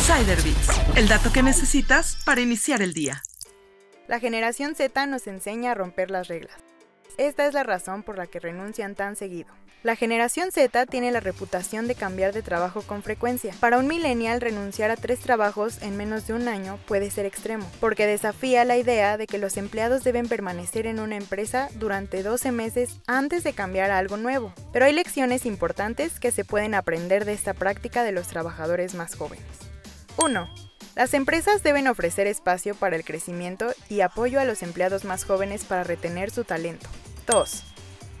Insider el dato que necesitas para iniciar el día. La generación Z nos enseña a romper las reglas. Esta es la razón por la que renuncian tan seguido. La generación Z tiene la reputación de cambiar de trabajo con frecuencia. Para un millennial renunciar a tres trabajos en menos de un año puede ser extremo, porque desafía la idea de que los empleados deben permanecer en una empresa durante 12 meses antes de cambiar a algo nuevo. Pero hay lecciones importantes que se pueden aprender de esta práctica de los trabajadores más jóvenes. 1. Las empresas deben ofrecer espacio para el crecimiento y apoyo a los empleados más jóvenes para retener su talento. 2.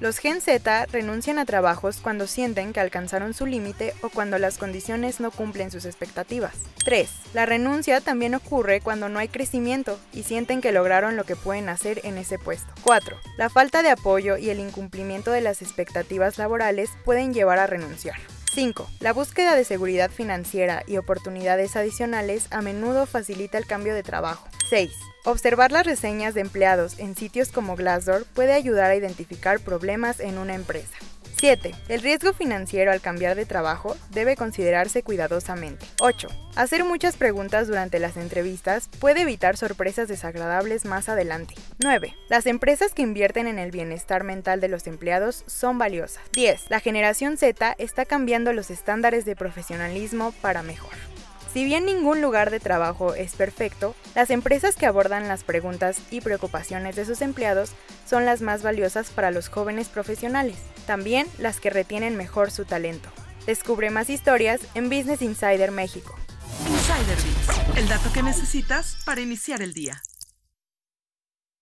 Los Gen Z renuncian a trabajos cuando sienten que alcanzaron su límite o cuando las condiciones no cumplen sus expectativas. 3. La renuncia también ocurre cuando no hay crecimiento y sienten que lograron lo que pueden hacer en ese puesto. 4. La falta de apoyo y el incumplimiento de las expectativas laborales pueden llevar a renunciar. 5. La búsqueda de seguridad financiera y oportunidades adicionales a menudo facilita el cambio de trabajo. 6. Observar las reseñas de empleados en sitios como Glassdoor puede ayudar a identificar problemas en una empresa. 7. El riesgo financiero al cambiar de trabajo debe considerarse cuidadosamente. 8. Hacer muchas preguntas durante las entrevistas puede evitar sorpresas desagradables más adelante. 9. Las empresas que invierten en el bienestar mental de los empleados son valiosas. 10. La generación Z está cambiando los estándares de profesionalismo para mejor. Si bien ningún lugar de trabajo es perfecto, las empresas que abordan las preguntas y preocupaciones de sus empleados son las más valiosas para los jóvenes profesionales, también las que retienen mejor su talento. Descubre más historias en Business Insider México. Insider el dato que necesitas para iniciar el día.